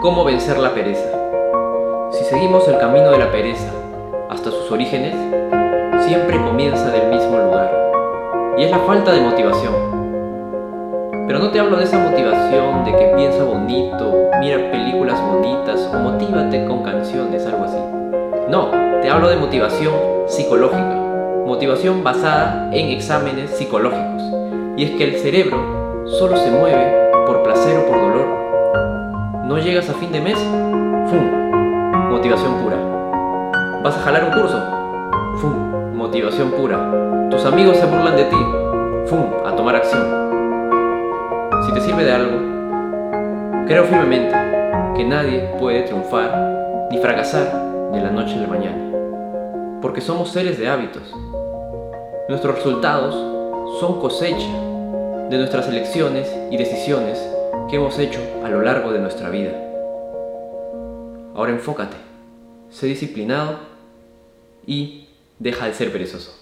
¿Cómo vencer la pereza? Si seguimos el camino de la pereza hasta sus orígenes, siempre comienza del mismo lugar, y es la falta de motivación. Pero no te hablo de esa motivación de que piensa bonito, mira películas bonitas o motívate con canciones, algo así. No, te hablo de motivación psicológica, motivación basada en exámenes psicológicos. Y es que el cerebro solo se mueve No llegas a fin de mes, ¡fum! Motivación pura. ¿Vas a jalar un curso? ¡Fum! Motivación pura. Tus amigos se burlan de ti. ¡Fum! A tomar acción. Si te sirve de algo, creo firmemente que nadie puede triunfar ni fracasar de la noche a la mañana. Porque somos seres de hábitos. Nuestros resultados son cosecha de nuestras elecciones y decisiones que hemos hecho a lo largo de nuestra vida. Ahora enfócate, sé disciplinado y deja de ser perezoso.